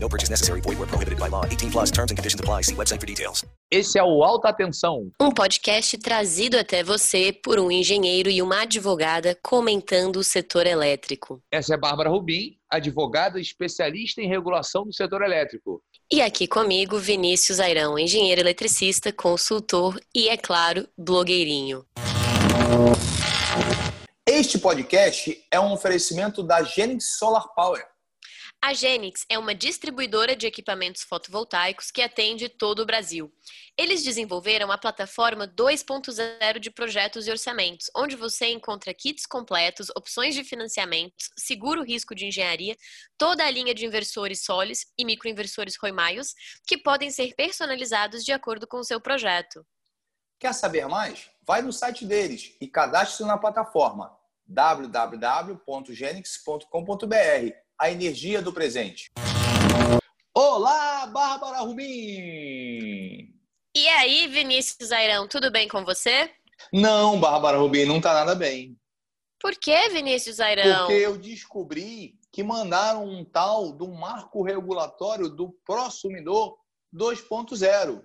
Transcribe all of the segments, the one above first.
No purchase necessary. Void where prohibited by law. 18 plus terms and conditions apply. See website for details. Esse é o Alta Atenção. Um podcast trazido até você por um engenheiro e uma advogada comentando o setor elétrico. Essa é Bárbara Rubim, advogada especialista em regulação do setor elétrico. E aqui comigo, Vinícius Airão, engenheiro eletricista, consultor e, é claro, blogueirinho. Este podcast é um oferecimento da Genix Solar Power. A Genix é uma distribuidora de equipamentos fotovoltaicos que atende todo o Brasil. Eles desenvolveram a plataforma 2.0 de projetos e orçamentos, onde você encontra kits completos, opções de financiamento, seguro risco de engenharia, toda a linha de inversores Solis e microinversores Roimaios, que podem ser personalizados de acordo com o seu projeto. Quer saber mais? Vai no site deles e cadastre-se na plataforma www.genix.com.br. A energia do presente. Olá, Bárbara Rubim! E aí, Vinícius Airão, tudo bem com você? Não, Bárbara Rubim, não tá nada bem. Por que, Vinícius Airão? Porque eu descobri que mandaram um tal do marco regulatório do prosumidor 2.0.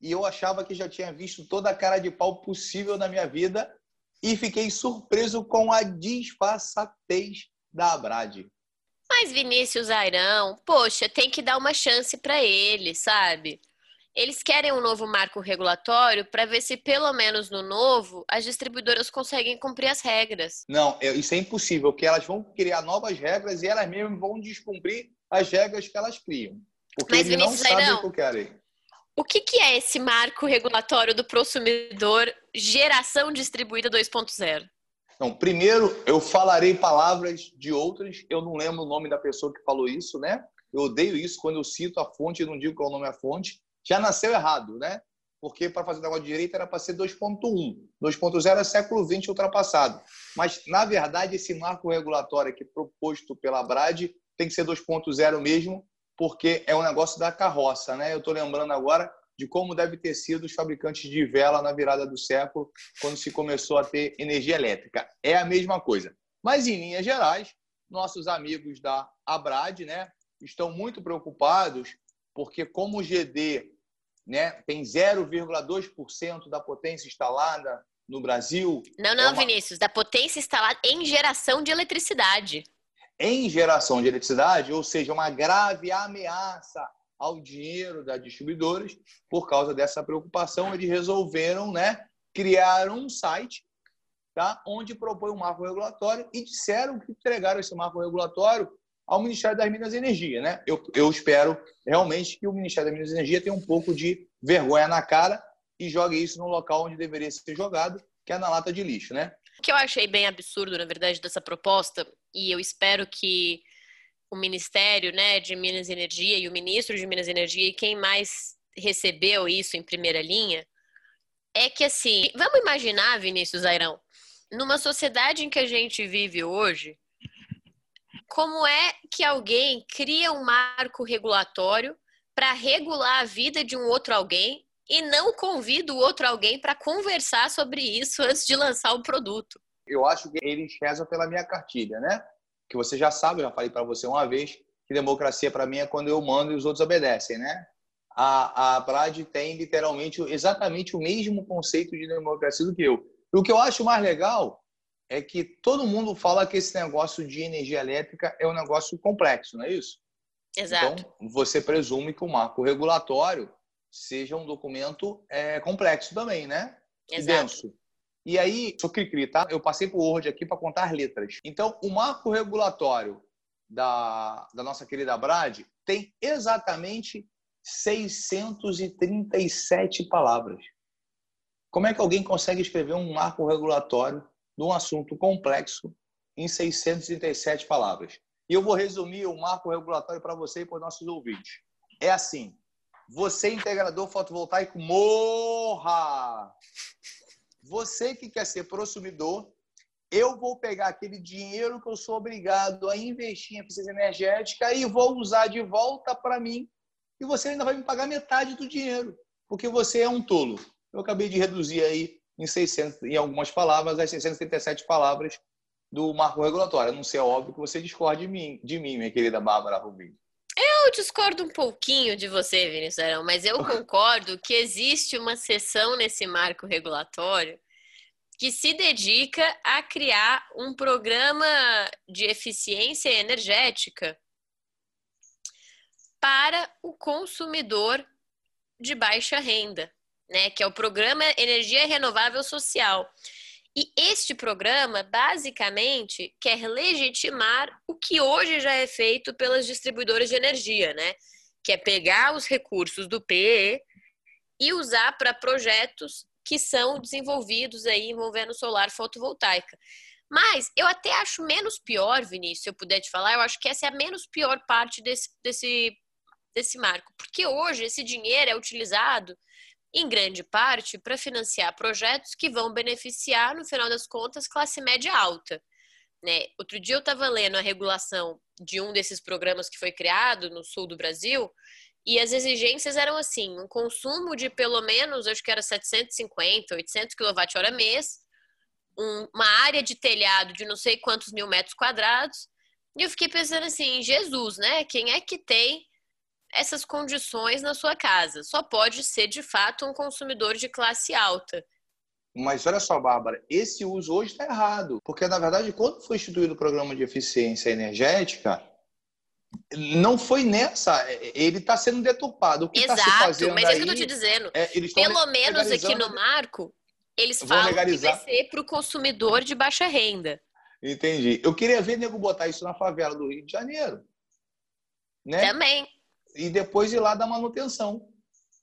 E eu achava que já tinha visto toda a cara de pau possível na minha vida e fiquei surpreso com a disfarçatez da Abrade. Mas Vinícius Airão, poxa, tem que dar uma chance para ele, sabe? Eles querem um novo marco regulatório para ver se, pelo menos no novo, as distribuidoras conseguem cumprir as regras. Não, isso é impossível, porque elas vão criar novas regras e elas mesmas vão descumprir as regras que elas criam. Porque Mas, eles não Vinícius sabem Airão, o que querem. O que, que é esse marco regulatório do prosumidor geração distribuída 2.0? Não, primeiro eu falarei palavras de outras. Eu não lembro o nome da pessoa que falou isso, né? Eu odeio isso quando eu cito a fonte e não digo qual é o nome da fonte. Já nasceu errado, né? Porque para fazer o negócio de direito era para ser 2.1. 2.0 é século XX ultrapassado. Mas, na verdade, esse marco regulatório aqui proposto pela Brad tem que ser 2.0 mesmo, porque é um negócio da carroça, né? Eu estou lembrando agora de como deve ter sido os fabricantes de vela na virada do século, quando se começou a ter energia elétrica. É a mesma coisa. Mas, em linhas gerais, nossos amigos da Abrad né, estão muito preocupados, porque como o GD né, tem 0,2% da potência instalada no Brasil... Não, não, é uma- Vinícius, da potência instalada em geração de eletricidade. em geração de eletricidade, ou seja, uma grave ameaça ao dinheiro das distribuidoras, por causa dessa preocupação, eles resolveram né, criar um site tá, onde propõe um marco regulatório e disseram que entregaram esse marco regulatório ao Ministério das Minas e Energia. Né? Eu, eu espero realmente que o Ministério das Minas e Energia tenha um pouco de vergonha na cara e jogue isso no local onde deveria ser jogado, que é na lata de lixo. Né? O que eu achei bem absurdo, na verdade, dessa proposta, e eu espero que o Ministério né, de Minas e Energia e o ministro de Minas e Energia e quem mais recebeu isso em primeira linha, é que assim, vamos imaginar, Vinícius Airão, numa sociedade em que a gente vive hoje, como é que alguém cria um marco regulatório para regular a vida de um outro alguém e não convida o outro alguém para conversar sobre isso antes de lançar o produto? eu acho que eles rezam pela minha cartilha, né? Que você já sabe, eu já falei para você uma vez, que democracia para mim é quando eu mando e os outros obedecem, né? A, a Brad tem literalmente exatamente o mesmo conceito de democracia do que eu. E o que eu acho mais legal é que todo mundo fala que esse negócio de energia elétrica é um negócio complexo, não é isso? Exato. Então, você presume que o marco regulatório seja um documento é, complexo também, né? E Exato. denso. E aí, sou cri-cri, tá? Eu passei por Word aqui para contar as letras. Então, o marco regulatório da, da nossa querida Brad tem exatamente 637 palavras. Como é que alguém consegue escrever um marco regulatório de um assunto complexo em 637 palavras? E eu vou resumir o marco regulatório para você e para os nossos ouvintes. É assim: Você, integrador fotovoltaico, morra! Você que quer ser consumidor, eu vou pegar aquele dinheiro que eu sou obrigado a investir em eficiência energética e vou usar de volta para mim. E você ainda vai me pagar metade do dinheiro, porque você é um tolo. Eu acabei de reduzir aí em 600, em algumas palavras, as 637 palavras do marco regulatório. Não sei, é óbvio que você discorde de mim, de mim minha querida Bárbara Rubinho. Eu discordo um pouquinho de você, Vinícius Arão, mas eu concordo que existe uma seção nesse marco regulatório que se dedica a criar um programa de eficiência energética para o consumidor de baixa renda, né, que é o programa Energia Renovável Social. E este programa, basicamente, quer legitimar o que hoje já é feito pelas distribuidoras de energia, né? Que é pegar os recursos do PE e usar para projetos que são desenvolvidos aí envolvendo solar fotovoltaica. Mas eu até acho menos pior, Vinícius, se eu puder te falar, eu acho que essa é a menos pior parte desse, desse, desse marco. Porque hoje esse dinheiro é utilizado, em grande parte, para financiar projetos que vão beneficiar, no final das contas, classe média alta. Né? Outro dia eu estava lendo a regulação de um desses programas que foi criado no sul do Brasil e as exigências eram assim, um consumo de pelo menos, acho que era 750, 800 kWh mês, um, uma área de telhado de não sei quantos mil metros quadrados. E eu fiquei pensando assim, Jesus, né? Quem é que tem essas condições na sua casa? Só pode ser de fato um consumidor de classe alta. Mas olha só, Bárbara, esse uso hoje está errado. Porque, na verdade, quando foi instituído o programa de eficiência energética, não foi nessa. Ele está sendo deturpado. O que Exato, tá se fazendo mas é isso que eu estou te dizendo. É, Pelo menos aqui no marco, eles falam legalizar. que vai ser para o consumidor de baixa renda. Entendi. Eu queria ver nego botar isso na favela do Rio de Janeiro. Né? Também. E depois ir lá dar manutenção.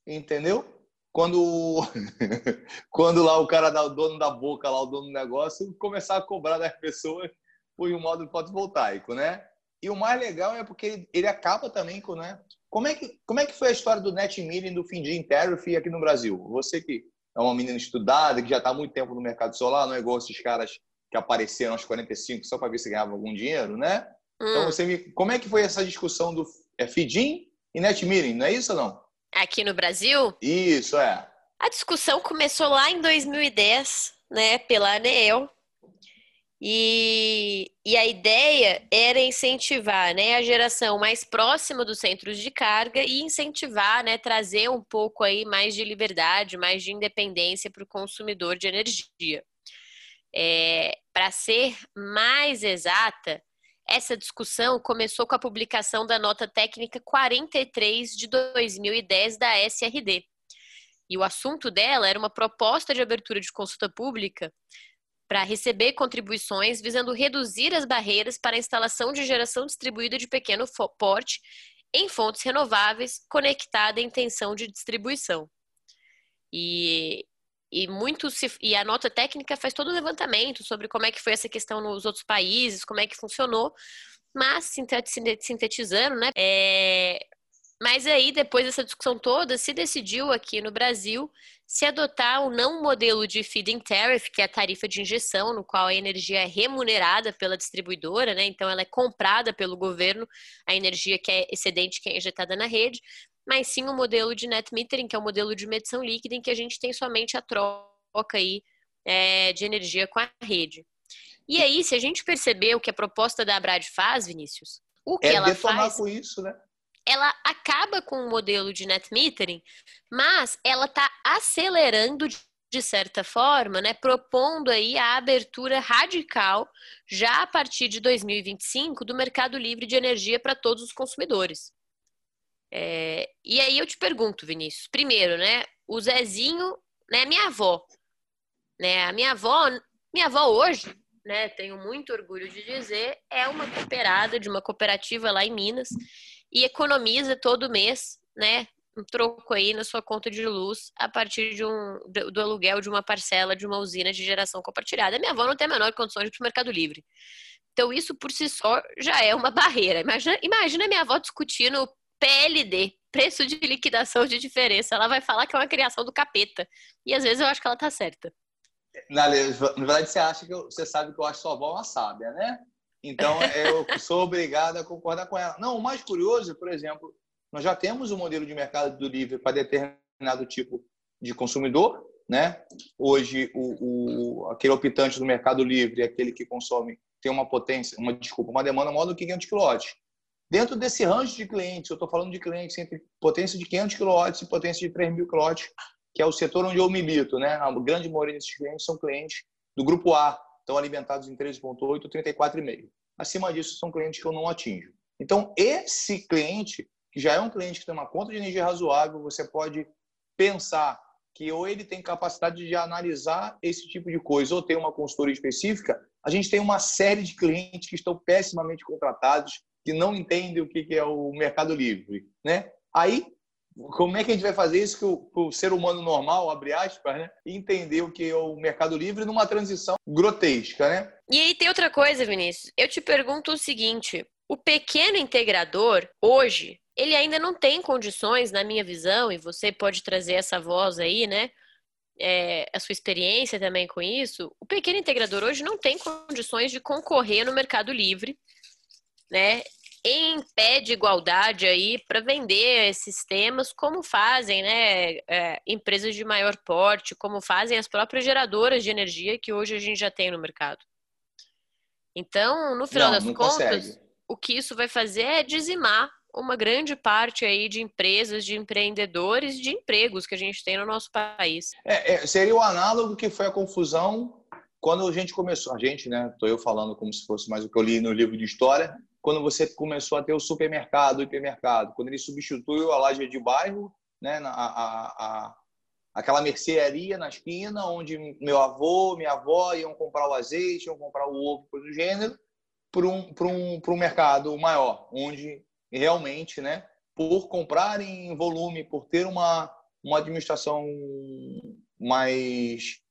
Entendeu? Quando, quando lá o cara, o dono da boca, lá, o dono do negócio, começar a cobrar das pessoas por um modo fotovoltaico, né? E o mais legal é porque ele acaba também com, né? Como é que, como é que foi a história do net metering do Findin Tariff aqui no Brasil? Você que é uma menina estudada, que já está há muito tempo no mercado solar, não é igual esses caras que apareceram aos 45 só para ver se ganhava algum dinheiro, né? Então, hum. Então, você me... como é que foi essa discussão do é, e net metering, não é isso ou não? Aqui no Brasil? Isso, é. A discussão começou lá em 2010, né, pela ANEEL, e, e a ideia era incentivar né, a geração mais próxima dos centros de carga e incentivar, né, trazer um pouco aí mais de liberdade, mais de independência para o consumidor de energia. É, para ser mais exata, essa discussão começou com a publicação da nota técnica 43 de 2010 da SRD. E o assunto dela era uma proposta de abertura de consulta pública para receber contribuições visando reduzir as barreiras para a instalação de geração distribuída de pequeno porte em fontes renováveis conectada em tensão de distribuição. E, e, muito se, e a nota técnica faz todo o levantamento sobre como é que foi essa questão nos outros países, como é que funcionou, mas sintetizando, né, é, mas aí, depois dessa discussão toda, se decidiu aqui no Brasil se adotar o não modelo de feed-in tariff, que é a tarifa de injeção, no qual a energia é remunerada pela distribuidora, né? Então ela é comprada pelo governo, a energia que é excedente, que é injetada na rede, mas sim o modelo de net metering, que é o modelo de medição líquida, em que a gente tem somente a troca aí é, de energia com a rede. E aí, se a gente perceber o que a proposta da Abrad faz, Vinícius, o que é ela faz... com isso, né? ela acaba com o modelo de net metering, mas ela está acelerando de certa forma, né, propondo aí a abertura radical já a partir de 2025 do mercado livre de energia para todos os consumidores. É, e aí eu te pergunto, Vinícius, primeiro, né, o Zezinho, né, minha avó, né, a minha avó, minha avó hoje, né, tenho muito orgulho de dizer, é uma cooperada de uma cooperativa lá em Minas e economiza todo mês, né? Um troco aí na sua conta de luz a partir de um, do, aluguel de uma parcela de uma usina de geração compartilhada. Minha avó não tem a menor condição de ir para o Mercado Livre. Então, isso por si só já é uma barreira. Imagina, imagina minha avó discutindo PLD, preço de liquidação de diferença. Ela vai falar que é uma criação do capeta. E às vezes eu acho que ela tá certa. Na, verdade, você acha que eu, você sabe que eu acho sua avó uma sábia, né? Então eu sou obrigado a concordar com ela. Não, o mais curioso, por exemplo, nós já temos um modelo de mercado do livre para determinado tipo de consumidor, né? Hoje o, o, aquele optante do mercado livre, aquele que consome tem uma potência, uma desculpa, uma demanda maior do que 500 kW. Dentro desse range de clientes, eu estou falando de clientes entre potência de 500 kW e potência de 3.000 kW, que é o setor onde eu milito, né? A grande maioria desses clientes são clientes do grupo A, estão alimentados em 13.8 ou 34,5. Acima disso são clientes que eu não atinjo. Então, esse cliente, que já é um cliente que tem uma conta de energia razoável, você pode pensar que ou ele tem capacidade de analisar esse tipo de coisa ou tem uma consultoria específica, a gente tem uma série de clientes que estão pessimamente contratados, que não entendem o que é o mercado livre. Né? Aí, como é que a gente vai fazer isso que o, ser humano normal, abre aspas, né? entender o que é o mercado livre numa transição grotesca? Né? E aí tem outra coisa, Vinícius. Eu te pergunto o seguinte: o pequeno integrador, hoje, ele ainda não tem condições, na minha visão, e você pode trazer essa voz aí, né? É, a sua experiência também com isso, o pequeno integrador hoje não tem condições de concorrer no mercado livre, né? Em pé de igualdade aí para vender esses temas, como fazem, né? É, empresas de maior porte, como fazem as próprias geradoras de energia que hoje a gente já tem no mercado. Então, no final não, das não contas, consegue. o que isso vai fazer é dizimar uma grande parte aí de empresas, de empreendedores, de empregos que a gente tem no nosso país. É, é, seria o análogo que foi a confusão quando a gente começou. A gente, né? Estou eu falando como se fosse mais o que eu li no livro de história. Quando você começou a ter o supermercado, o hipermercado, quando ele substituiu a loja de bairro, né? A, a, a, aquela mercearia na esquina, onde meu avô, minha avó iam comprar o azeite, iam comprar o ovo, coisa do gênero, para um, um, um mercado maior, onde realmente, né, por comprar em volume, por ter uma, uma administração mais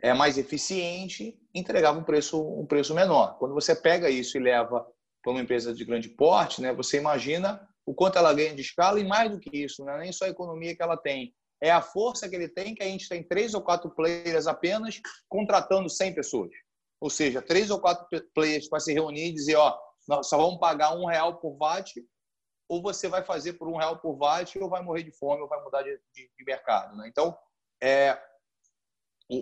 é mais eficiente, entregava um preço um preço menor. Quando você pega isso e leva para uma empresa de grande porte, né, você imagina o quanto ela ganha de escala e mais do que isso, não é nem só a economia que ela tem, é a força que ele tem, que a gente tem três ou quatro players apenas contratando 100 pessoas. Ou seja, três ou quatro players para se reunir e dizer, ó, nós só vamos pagar um real por watt ou você vai fazer por um real por watt, ou vai morrer de fome, ou vai mudar de, de, de mercado. Né? Então, é,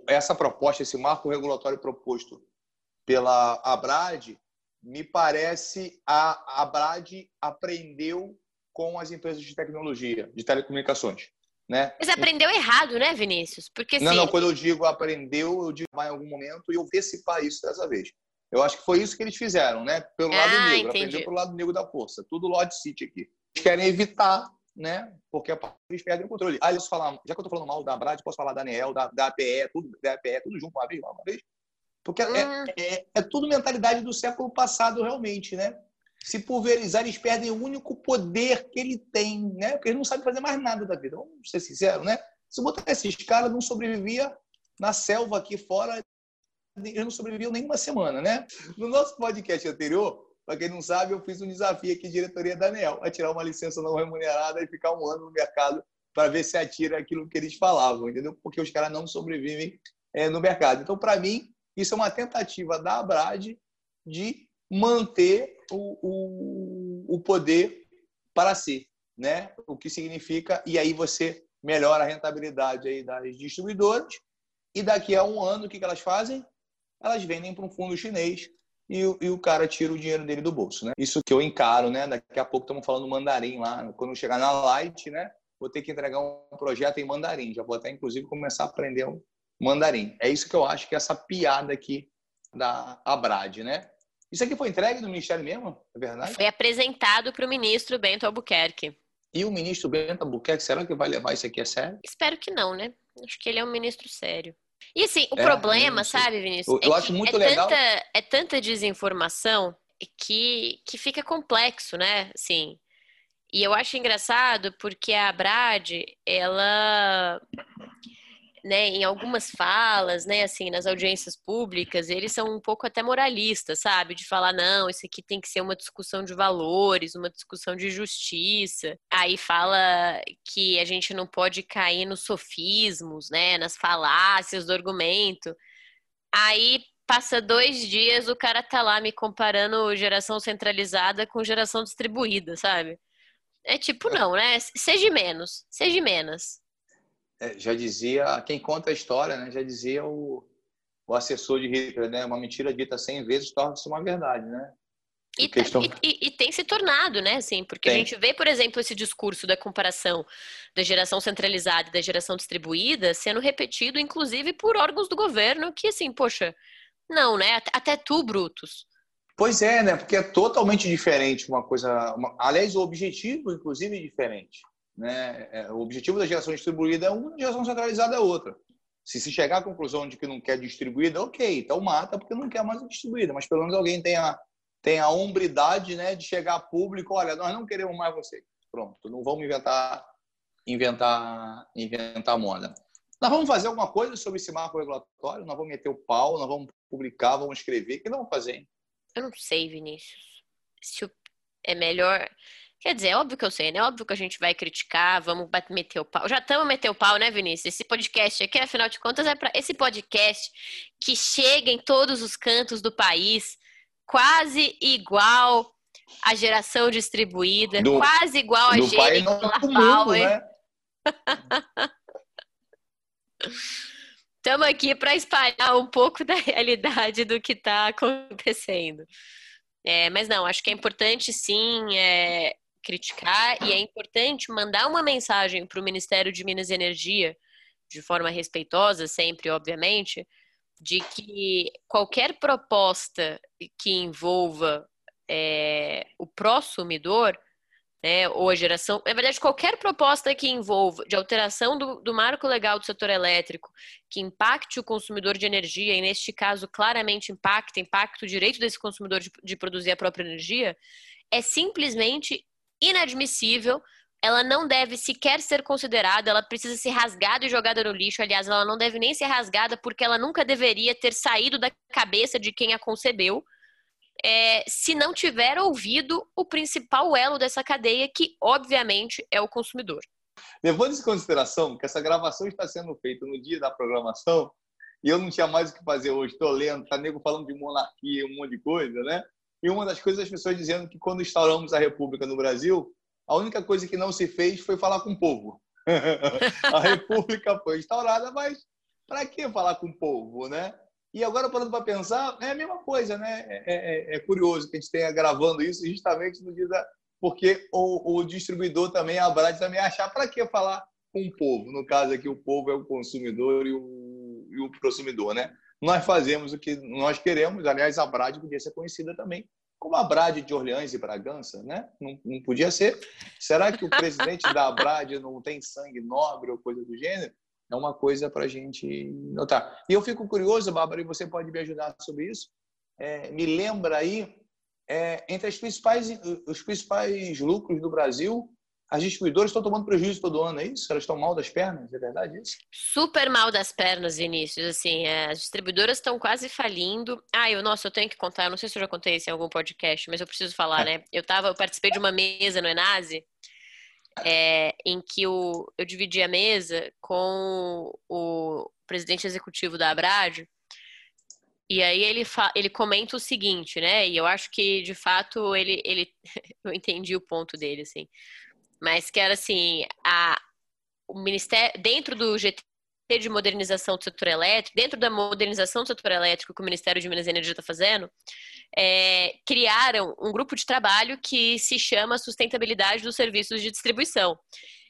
essa proposta, esse marco regulatório proposto pela Abrad, me parece a Abrad aprendeu com as empresas de tecnologia, de telecomunicações. Né? Mas aprendeu errado, né, Vinícius? Porque não, não, quando eu digo aprendeu, eu digo vai em algum momento e eu antecipar isso dessa vez. Eu acho que foi isso que eles fizeram, né? Pelo lado ah, negro, entendi. aprendeu pelo lado negro da força. Tudo Lord City aqui. Eles querem evitar, né? Porque eles perdem o controle. Aí eles falam, já que eu tô falando mal da Brad, posso falar da Anel, da, da APE, tudo, da APE, tudo junto uma vez, uma vez. Porque é, hum. é, é, é tudo mentalidade do século passado, realmente, né? Se pulverizar, eles perdem o único poder que ele tem, né? Porque eles não sabem fazer mais nada da vida. Vamos ser sinceros, né? Se botar esses caras, não sobrevivia na selva aqui fora eu não sobrevivi nem uma semana, né? No nosso podcast anterior, para quem não sabe, eu fiz um desafio aqui, diretoria da ANEL, a tirar uma licença não remunerada e ficar um ano no mercado para ver se atira aquilo que eles falavam, entendeu? Porque os caras não sobrevivem é, no mercado. Então, para mim, isso é uma tentativa da Abrad de manter o, o, o poder para si, né? O que significa, e aí você melhora a rentabilidade aí das distribuidoras, e daqui a um ano, o que, elas fazem? elas vendem para um fundo chinês e, e, o cara tira o dinheiro dele do bolso, né? Isso que eu encaro, né? Daqui a pouco estamos falando mandarim lá. Quando chegar na Light, né? Vou ter que entregar um projeto em mandarim. Já vou até, inclusive, começar a aprender mandarim. É isso que eu acho que é essa piada aqui da Abrad, né? Isso aqui foi entregue do Ministério mesmo? É verdade? Foi apresentado para o ministro Bento Albuquerque. E o ministro Bento Albuquerque, será que vai levar isso aqui a sério? Espero que não, né? Acho que ele é um ministro sério. E assim, o é, problema, sabe, Vinícius? Eu, eu é acho muito é legal. Tanta, é tanta desinformação que, que fica complexo, né? Assim, e eu acho engraçado porque a Brad, ela né, em algumas falas, né, assim, nas audiências públicas, eles são um pouco até moralistas, sabe? De falar, não, isso aqui tem que ser uma discussão de valores, uma discussão de justiça. Aí fala que a gente não pode cair nos sofismos, né, nas falácias do argumento. Aí passa dois dias, o cara tá lá me comparando geração centralizada com geração distribuída, sabe? É tipo, não, né? Seja menos, seja menos. É, já dizia, quem conta a história, né? Já dizia o, o assessor de Hitler, né? Uma mentira dita cem vezes torna-se uma verdade, né? E, questão... e, e, tem se tornado, né, assim, porque tem. a gente vê, por exemplo, esse discurso da comparação da geração centralizada e da geração distribuída sendo repetido, inclusive, por órgãos do governo que, assim, poxa, não, né, até tu, Brutus, Pois é, né? Porque é totalmente diferente uma coisa. Uma... Aliás, o objetivo, inclusive, é diferente. Né? É, o objetivo da geração distribuída é uma, a geração centralizada é outra. Se se chegar à conclusão de que não quer distribuída, ok, então mata porque não quer mais distribuída. Mas pelo menos alguém tem a, tem a hombridade né, de chegar a público: olha, nós não queremos mais você. Pronto, não vamos inventar, inventar, inventar moda. Nós vamos fazer alguma coisa sobre esse marco regulatório, nós vamos meter o pau, nós vamos publicar, vamos escrever. O que não vamos fazer? Hein? Eu não sei, Vinícius. Se é melhor. Quer dizer, é óbvio que eu sei, né? É óbvio que a gente vai criticar, vamos meter o pau. Já estamos meter o pau, né, Vinícius? Esse podcast aqui, afinal de contas, é para esse podcast que chega em todos os cantos do país, quase igual a geração distribuída, do, quase igual a Gene Power. Né? Estamos aqui para espalhar um pouco da realidade do que está acontecendo. É, mas não, acho que é importante sim é, criticar e é importante mandar uma mensagem para o Ministério de Minas e Energia, de forma respeitosa, sempre, obviamente, de que qualquer proposta que envolva é, o prosumidor né, ou a geração, na verdade, qualquer proposta que envolva de alteração do, do, marco legal do setor elétrico, que impacte o consumidor de energia, e neste caso claramente impacta, impacta o direito desse consumidor de, de produzir a própria energia, é simplesmente inadmissível. Ela não deve sequer ser considerada, ela precisa ser rasgada e jogada no lixo. Aliás, ela não deve nem ser rasgada porque ela nunca deveria ter saído da cabeça de quem a concebeu é, se não tiver ouvido o principal elo dessa cadeia, que obviamente é o consumidor. Levando em consideração que essa gravação está sendo feita no dia da programação, e eu não tinha mais o que fazer hoje, estou lendo, tá nego falando de monarquia, um monte de coisa, né? E uma das coisas as pessoas dizendo que quando instauramos a República no Brasil, a única coisa que não se fez foi falar com o povo. a República foi instaurada, mas para que falar com o povo, né? E agora, parando para pensar, é a mesma coisa, né? É, é, é, curioso que a gente tenha gravando isso justamente no dia da. Porque o, o distribuidor também, a Brad também achar para que falar com o povo. No caso aqui, o povo é o consumidor e o, e o consumidor, né? Nós fazemos o que nós queremos. Aliás, a Brad podia ser conhecida também como a Brad de Orleans e Bragança, né? Não, não podia ser. Será que o presidente da Brad não tem sangue nobre ou coisa do gênero? é uma coisa para a gente notar. E eu fico curioso, Bárbara, e você pode me ajudar sobre isso. É, me lembra aí, é, entre as principais, os principais lucros do Brasil, as distribuidoras estão tomando prejuízo todo ano, é isso? Elas estão mal das pernas, é verdade isso? Super mal das pernas, Vinícius. Assim, é, as distribuidoras estão quase falindo. Ah, eu, nossa, eu tenho que contar, eu não sei se eu já contei isso em algum podcast, mas eu preciso falar, né? Eu, tava, eu participei de uma mesa no Enase é, em que o, eu dividi a mesa com o presidente executivo da Abrad, e aí ele, ele comenta o seguinte, né? E eu acho que, de fato, ele, ele eu entendi o ponto dele, assim. Mas que era assim, a, o Ministério, dentro do GT de modernização do setor elétrico, dentro da modernização do setor elétrico que o Ministério de Minas e Energia está fazendo, é, criaram um grupo de trabalho que se chama Sustentabilidade dos Serviços de Distribuição.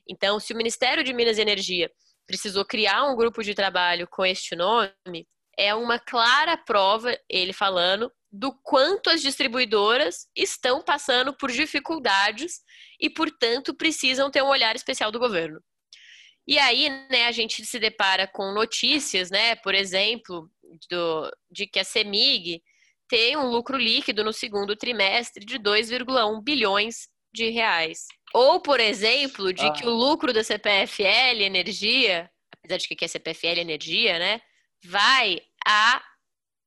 Então, se o Ministério de Minas e Energia precisou criar um grupo de trabalho com este nome, é uma clara prova, ele falando, do quanto as distribuidoras estão passando por dificuldades e, portanto, precisam ter um olhar especial do governo. E aí, né, a gente se depara com notícias, né, por exemplo, do, de que a CEMIG tem um lucro líquido no segundo trimestre de 2,1 bilhões de reais. Ou, por exemplo, de ah. que o lucro da CPFL Energia, apesar de que é CPFL Energia, né? Vai a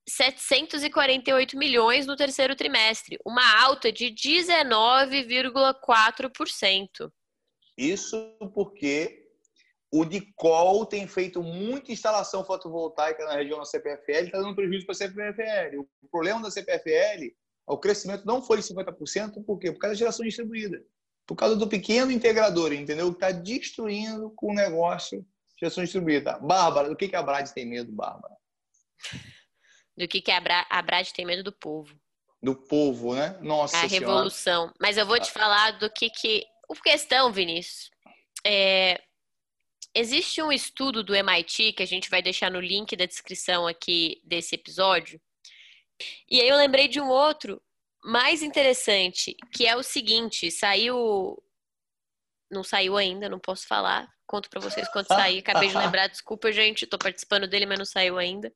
748 milhões no terceiro trimestre, uma alta de 19,4%. Isso porque o Dicol tem feito muita instalação fotovoltaica na região da CPFL está dando prejuízo para a CPFL. O problema da CPFL, o crescimento não foi de 50%, por quê? Por causa da geração distribuída. Por causa do pequeno integrador, entendeu? Que está destruindo com o negócio de geração distribuída. Bárbara, do que, que a Brad tem medo, Bárbara? Do que, que a, Bra a Brad tem medo do povo. Do povo, né? Nossa A senhora. revolução. Mas eu vou te falar do que que... O questão, Vinícius, é, Existe um estudo do MIT que a gente vai deixar no link da descrição aqui desse episódio. E aí eu lembrei de um outro mais interessante, que é o seguinte, saiu não saiu ainda, não posso falar. Conto para vocês quando sair. Acabei de lembrar, desculpa, gente, estou participando dele, mas não saiu ainda.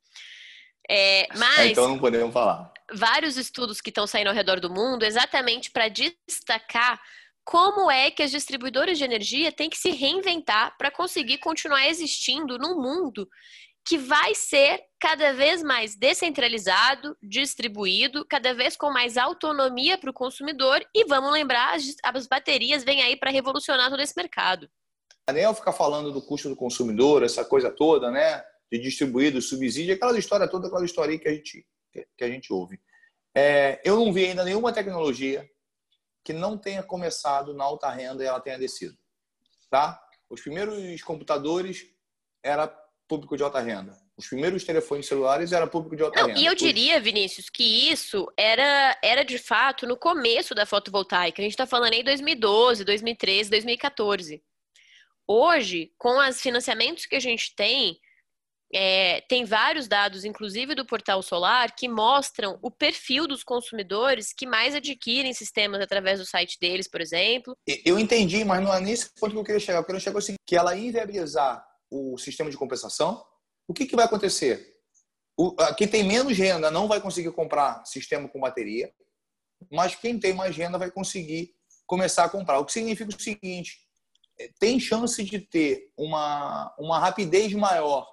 É, mas então não podemos falar. Vários estudos que estão saindo ao redor do mundo, exatamente para destacar como é que as distribuidoras de energia têm que se reinventar para conseguir continuar existindo num mundo que vai ser cada vez mais descentralizado, distribuído, cada vez com mais autonomia para o consumidor. E vamos lembrar, as, as baterias vêm aí para revolucionar todo esse mercado. A ANEL ficar falando do custo do consumidor, essa coisa toda, né? De distribuído, subsídio, aquela história toda, aquela história que a gente, que a gente ouve. É, eu não vi ainda nenhuma tecnologia que não tenha começado na alta renda e ela tenha descido. Tá? Os primeiros computadores era público de alta renda. Os primeiros telefones celulares era público de alta não, renda. E eu diria, Vinícius, que isso era, era de fato no começo da fotovoltaica. A gente está falando aí 2012, 2013, 2014. Hoje, com os financiamentos que a gente tem, é, tem vários dados, inclusive do Portal Solar, que mostram o perfil dos consumidores que mais adquirem sistemas através do site deles, por exemplo. Eu entendi, mas não é nesse ponto que eu queria chegar. Eu queria chegar ao seguinte, que ela inviabilizar o sistema de compensação, o que, que vai acontecer? O, quem tem menos renda não vai conseguir comprar sistema com bateria, mas quem tem mais renda vai conseguir começar a comprar. O que significa o seguinte, é, tem chance de ter uma, uma rapidez maior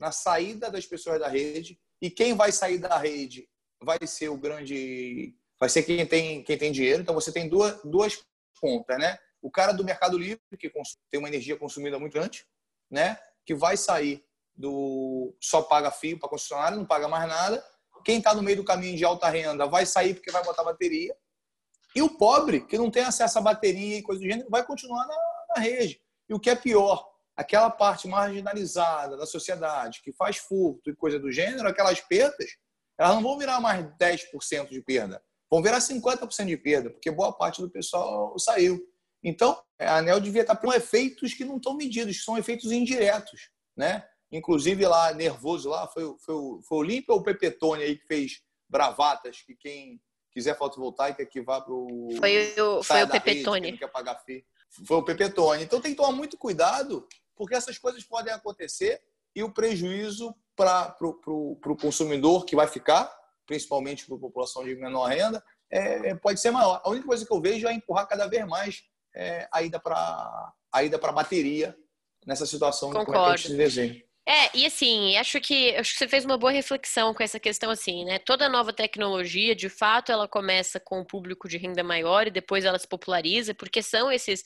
na saída das pessoas da rede. E quem vai sair da rede vai ser o grande. Vai ser quem tem, quem tem dinheiro. Então você tem duas, duas pontas, né? O cara do Mercado Livre, que tem uma energia consumida muito grande, né? Que vai sair do. só paga fio para concessionário, não paga mais nada. Quem está no meio do caminho de alta renda vai sair porque vai botar bateria. E o pobre, que não tem acesso à bateria e coisa do gênero, vai continuar na, na rede. E o que é pior, aquela parte marginalizada da sociedade que faz furto e coisa do gênero, aquelas perdas, elas não vão virar mais 10% de perda, vão virar 50% de perda, porque boa parte do pessoal saiu. Então, a ANEL devia estar com efeitos que não estão medidos, que são efeitos indiretos, né? Inclusive lá, nervoso lá, foi, foi, foi o Olímpio ou o Pepetone aí que fez bravatas, que quem quiser fotovoltaica que vá para o... Foi o, foi o Pepetone. Rede, que quer pagar fee. Foi o Pepetone. Então tem que tomar muito cuidado porque essas coisas podem acontecer e o prejuízo para o consumidor que vai ficar, principalmente para a população de menor renda, é, pode ser maior. A única coisa que eu vejo é empurrar cada vez mais é, a ida para a ida bateria nessa situação Concordo. de desenho. É, e assim, acho que, acho que você fez uma boa reflexão com essa questão assim, né? Toda nova tecnologia, de fato, ela começa com um público de renda maior e depois ela se populariza, porque são esses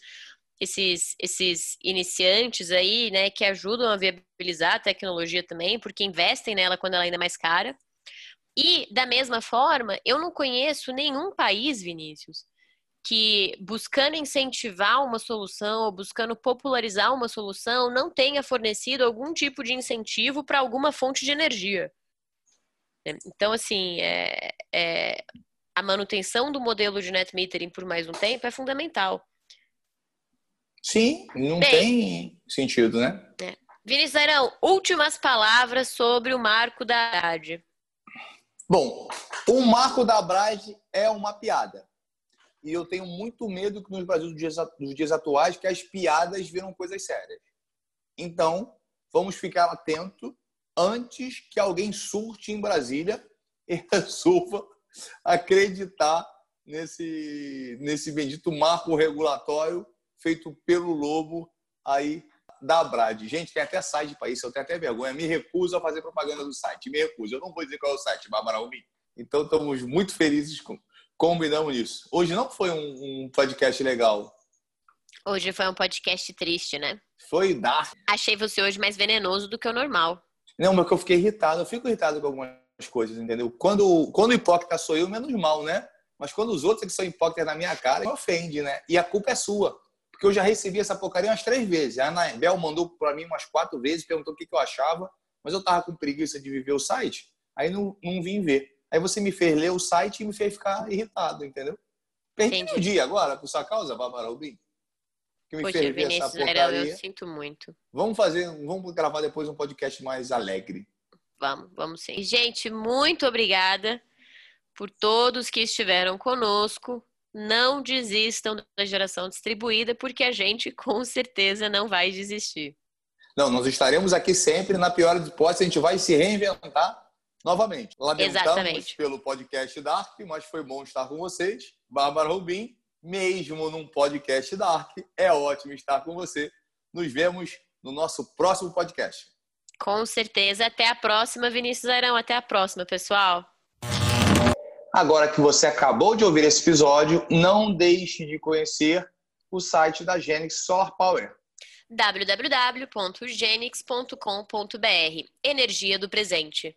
esses, esses iniciantes aí, né, que ajudam a viabilizar a tecnologia também, porque investem nela quando ela ainda é mais cara. E, da mesma forma, eu não conheço nenhum país, Vinícius, que buscando incentivar uma solução ou buscando popularizar uma solução não tenha fornecido algum tipo de incentivo para alguma fonte de energia. Então, assim, é, é, a manutenção do modelo de net metering por mais um tempo é fundamental. Sim, não Bem, tem sentido, né? É. Vinícius Arão, últimas palavras sobre o marco da Haddad. Bom, o marco da Brad é uma piada. E eu tenho muito medo que no Brasil dos dias atuais que as piadas viram coisas sérias. Então, vamos ficar atento antes que alguém surte em Brasília e resolva acreditar nesse, nesse bendito marco regulatório feito pelo Lobo aí da Brad. Gente, tem até site para isso, eu tenho até vergonha. Me recuso a fazer propaganda do site, me recuso. Eu não vou dizer qual é o site, Bárbara Rubim. Então, estamos muito felizes com combinamos isso. Hoje não foi um, um podcast legal. Hoje foi um podcast triste, né? Foi dark. Achei você hoje mais venenoso do que o normal. Não, mas que eu fiquei irritado. Eu fico irritado com algumas coisas, entendeu? Quando, quando o hipócrita sou eu, menos mal, né? Mas quando os outros é que são hipócritas na minha cara, me ofende, né? E a culpa é sua. Porque eu já recebi essa porcaria umas três vezes. A Anabel mandou para mim umas quatro vezes, perguntou o que, que eu achava, mas eu tava com preguiça de viver o site, aí não, não vim ver. Aí você me fez ler o site e me fez ficar irritado, entendeu? Perdi Entendi. meu dia agora por sua causa, Bárbara Rubim. Que me Poxa, fez ver essa porcaria. eu sinto muito. Vamos fazer, vamos gravar depois um podcast mais alegre. Vamos, vamos sim. Gente, muito obrigada por todos que estiveram conosco. Não desistam da geração distribuída, porque a gente com certeza não vai desistir. Não, nós estaremos aqui sempre. Na pior hipótese, a gente vai se reinventar novamente. Lamentamos Exatamente. pelo podcast Dark, mas foi bom estar com vocês. Bárbara Rubim, mesmo num podcast Dark, é ótimo estar com você. Nos vemos no nosso próximo podcast. Com certeza. Até a próxima, Vinícius Arão. Até a próxima, pessoal. Agora que você acabou de ouvir esse episódio, não deixe de conhecer o site da Genix Solar Power www.genix.com.br Energia do presente.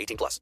18 plus.